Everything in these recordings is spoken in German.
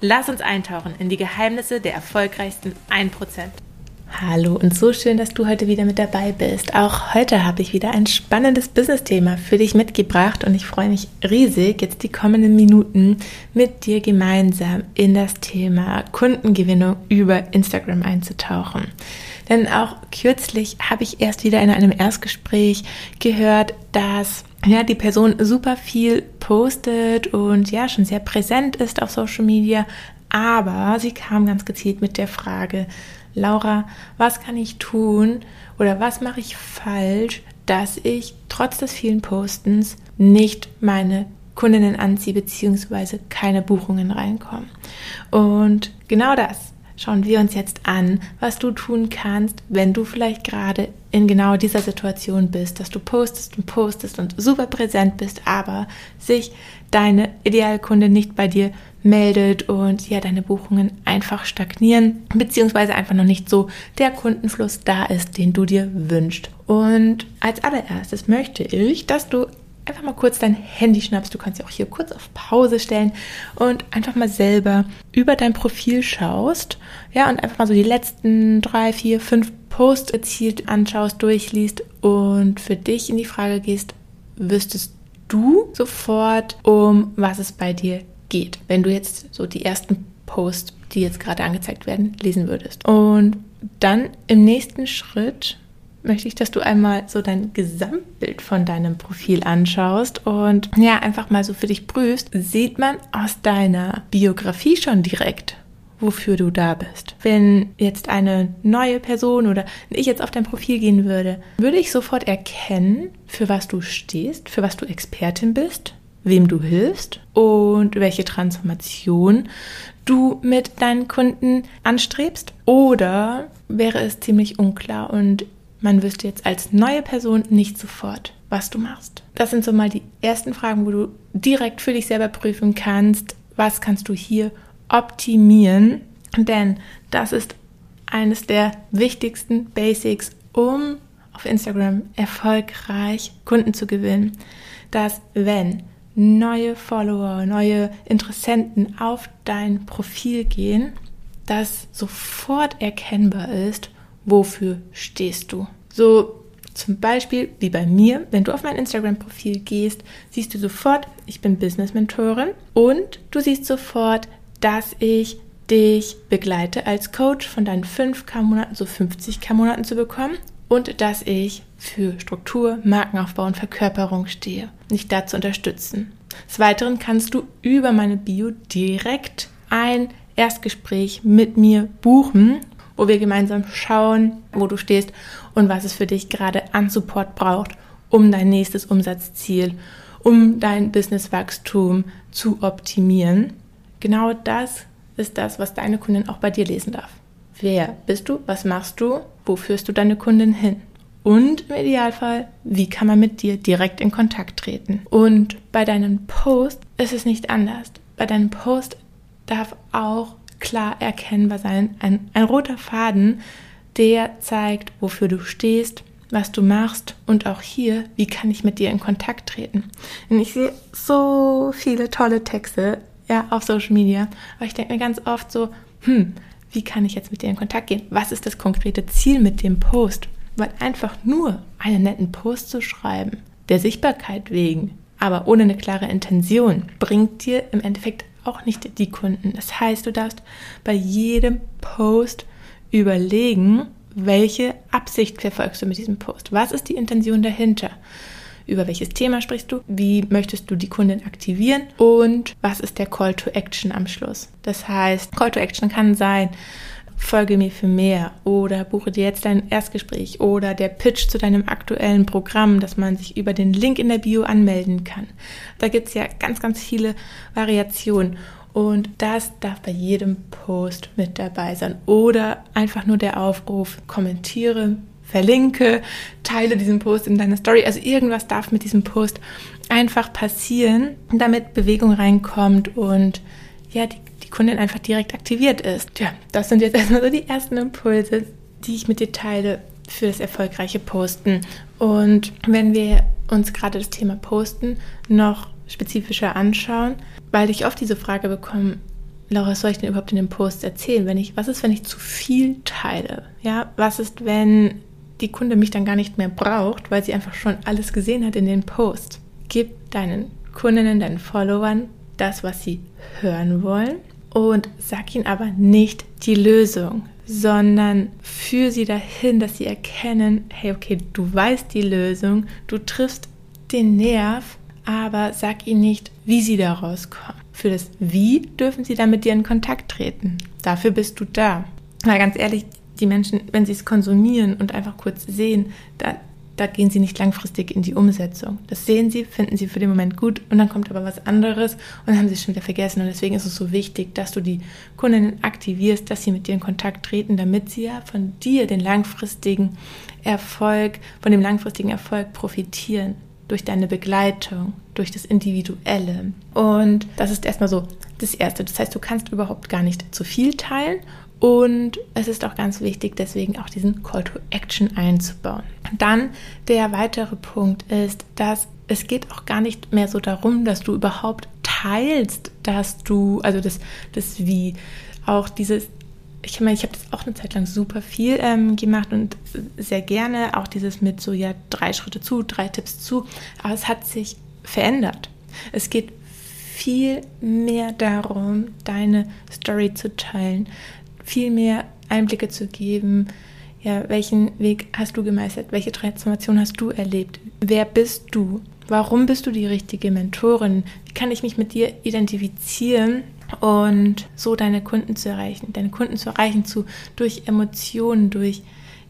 Lass uns eintauchen in die Geheimnisse der erfolgreichsten 1%. Hallo und so schön, dass du heute wieder mit dabei bist. Auch heute habe ich wieder ein spannendes Business-Thema für dich mitgebracht und ich freue mich riesig, jetzt die kommenden Minuten mit dir gemeinsam in das Thema Kundengewinnung über Instagram einzutauchen. Denn auch kürzlich habe ich erst wieder in einem Erstgespräch gehört, dass ja, die Person super viel postet und ja, schon sehr präsent ist auf Social Media. Aber sie kam ganz gezielt mit der Frage, Laura, was kann ich tun oder was mache ich falsch, dass ich trotz des vielen Postens nicht meine Kundinnen anziehe, beziehungsweise keine Buchungen reinkommen. Und genau das schauen wir uns jetzt an, was du tun kannst, wenn du vielleicht gerade in genau dieser Situation bist, dass du postest und postest und super präsent bist, aber sich deine Idealkunde nicht bei dir meldet und ja, deine Buchungen einfach stagnieren, beziehungsweise einfach noch nicht so der Kundenfluss da ist, den du dir wünschst. Und als allererstes möchte ich, dass du einfach mal kurz dein Handy schnappst. Du kannst ja auch hier kurz auf Pause stellen und einfach mal selber über dein Profil schaust. Ja, und einfach mal so die letzten drei, vier, fünf Posts gezielt anschaust, durchliest und für dich in die Frage gehst, wüsstest du sofort, um was es bei dir geht, wenn du jetzt so die ersten Posts, die jetzt gerade angezeigt werden, lesen würdest. Und dann im nächsten Schritt möchte ich, dass du einmal so dein Gesamtbild von deinem Profil anschaust und ja, einfach mal so für dich prüfst, sieht man aus deiner Biografie schon direkt, wofür du da bist. Wenn jetzt eine neue Person oder ich jetzt auf dein Profil gehen würde, würde ich sofort erkennen, für was du stehst, für was du Expertin bist, wem du hilfst und welche Transformation du mit deinen Kunden anstrebst? Oder wäre es ziemlich unklar und man wüsste jetzt als neue Person nicht sofort, was du machst. Das sind so mal die ersten Fragen, wo du direkt für dich selber prüfen kannst, was kannst du hier optimieren. Denn das ist eines der wichtigsten Basics, um auf Instagram erfolgreich Kunden zu gewinnen, dass wenn neue Follower, neue Interessenten auf dein Profil gehen, dass sofort erkennbar ist, wofür stehst du. So zum Beispiel wie bei mir, wenn du auf mein Instagram-Profil gehst, siehst du sofort, ich bin Business-Mentorin und du siehst sofort, dass ich dich begleite als Coach von deinen 5K-Monaten zu 50K-Monaten zu bekommen und dass ich für Struktur, Markenaufbau und Verkörperung stehe, dich dazu unterstützen. Des Weiteren kannst du über meine Bio direkt ein Erstgespräch mit mir buchen, wo wir gemeinsam schauen, wo du stehst und was es für dich gerade an Support braucht, um dein nächstes Umsatzziel, um dein Businesswachstum zu optimieren. Genau das ist das, was deine Kundin auch bei dir lesen darf. Wer bist du? Was machst du? Wo führst du deine Kundin hin? Und im Idealfall, wie kann man mit dir direkt in Kontakt treten? Und bei deinem Post ist es nicht anders. Bei deinem Post darf auch klar erkennbar sein. Ein, ein roter Faden, der zeigt, wofür du stehst, was du machst und auch hier, wie kann ich mit dir in Kontakt treten. Und ich sehe so viele tolle Texte ja, auf Social Media, aber ich denke mir ganz oft so, hm, wie kann ich jetzt mit dir in Kontakt gehen? Was ist das konkrete Ziel mit dem Post? Weil einfach nur einen netten Post zu schreiben, der Sichtbarkeit wegen, aber ohne eine klare Intention, bringt dir im Endeffekt auch nicht die Kunden. Das heißt, du darfst bei jedem Post überlegen, welche Absicht verfolgst du mit diesem Post? Was ist die Intention dahinter? Über welches Thema sprichst du? Wie möchtest du die Kunden aktivieren? Und was ist der Call to Action am Schluss? Das heißt, Call to Action kann sein, folge mir für mehr oder buche dir jetzt dein Erstgespräch oder der Pitch zu deinem aktuellen Programm, dass man sich über den Link in der Bio anmelden kann. Da gibt es ja ganz, ganz viele Variationen. Und das darf bei jedem Post mit dabei sein. Oder einfach nur der Aufruf, kommentiere, verlinke, teile diesen Post in deiner Story. Also irgendwas darf mit diesem Post einfach passieren, damit Bewegung reinkommt und ja, die, die Kundin einfach direkt aktiviert ist. Ja, das sind jetzt erstmal so die ersten Impulse, die ich mit dir teile für das erfolgreiche Posten. Und wenn wir uns gerade das Thema Posten noch spezifischer anschauen, weil ich oft diese Frage bekomme, Laura, was soll ich denn überhaupt in dem Post erzählen? Wenn ich, was ist, wenn ich zu viel teile? Ja, was ist, wenn die Kunde mich dann gar nicht mehr braucht, weil sie einfach schon alles gesehen hat in den Post? Gib deinen Kundinnen, deinen Followern das, was sie hören wollen und sag ihnen aber nicht die Lösung, sondern führe sie dahin, dass sie erkennen, hey, okay, du weißt die Lösung, du triffst den Nerv, aber sag ihnen nicht, wie sie da rauskommen. Für das Wie dürfen sie dann mit dir in Kontakt treten. Dafür bist du da. Mal ganz ehrlich, die Menschen, wenn sie es konsumieren und einfach kurz sehen, da, da gehen sie nicht langfristig in die Umsetzung. Das sehen sie, finden sie für den Moment gut und dann kommt aber was anderes und dann haben sie es schon wieder vergessen. Und deswegen ist es so wichtig, dass du die Kundinnen aktivierst, dass sie mit dir in Kontakt treten, damit sie ja von dir den langfristigen Erfolg, von dem langfristigen Erfolg profitieren durch deine Begleitung, durch das Individuelle. Und das ist erstmal so das Erste. Das heißt, du kannst überhaupt gar nicht zu viel teilen und es ist auch ganz wichtig, deswegen auch diesen Call to Action einzubauen. Dann der weitere Punkt ist, dass es geht auch gar nicht mehr so darum, dass du überhaupt teilst, dass du, also das, das wie auch dieses, ich meine, ich habe das auch eine Zeit lang super viel ähm, gemacht und sehr gerne auch dieses mit so, ja, drei Schritte zu, drei Tipps zu, aber es hat sich verändert. Es geht viel mehr darum, deine Story zu teilen, viel mehr Einblicke zu geben. Ja, welchen Weg hast du gemeistert? Welche Transformation hast du erlebt? Wer bist du? Warum bist du die richtige Mentorin? Wie kann ich mich mit dir identifizieren und so deine Kunden zu erreichen? Deine Kunden zu erreichen zu, durch Emotionen, durch,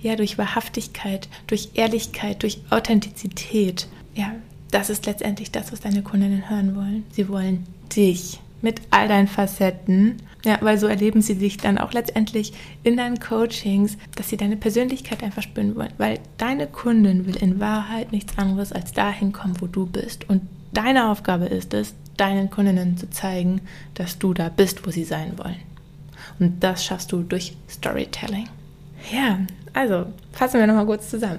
ja, durch Wahrhaftigkeit, durch Ehrlichkeit, durch Authentizität. Ja, das ist letztendlich das, was deine Kundinnen hören wollen. Sie wollen dich mit all deinen Facetten. Ja, weil so erleben sie sich dann auch letztendlich in deinen Coachings, dass sie deine Persönlichkeit einfach spüren wollen. Weil deine Kundin will in Wahrheit nichts anderes als dahin kommen, wo du bist. Und deine Aufgabe ist es, deinen Kundinnen zu zeigen, dass du da bist, wo sie sein wollen. Und das schaffst du durch Storytelling. Ja, also fassen wir nochmal kurz zusammen.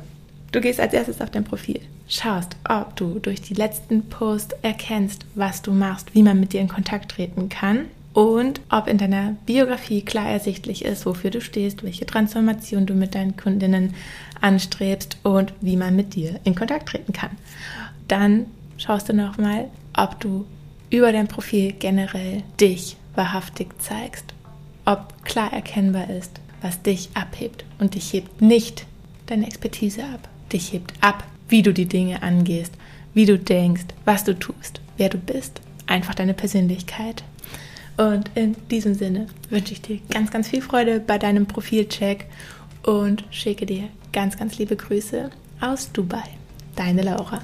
Du gehst als erstes auf dein Profil schaust, ob du durch die letzten Posts erkennst, was du machst, wie man mit dir in Kontakt treten kann und ob in deiner Biografie klar ersichtlich ist, wofür du stehst, welche Transformation du mit deinen Kundinnen anstrebst und wie man mit dir in Kontakt treten kann. Dann schaust du nochmal, ob du über dein Profil generell dich wahrhaftig zeigst, ob klar erkennbar ist, was dich abhebt und dich hebt nicht deine Expertise ab. Dich hebt ab wie du die Dinge angehst, wie du denkst, was du tust, wer du bist, einfach deine Persönlichkeit. Und in diesem Sinne wünsche ich dir ganz, ganz viel Freude bei deinem Profilcheck und schicke dir ganz, ganz liebe Grüße aus Dubai. Deine Laura.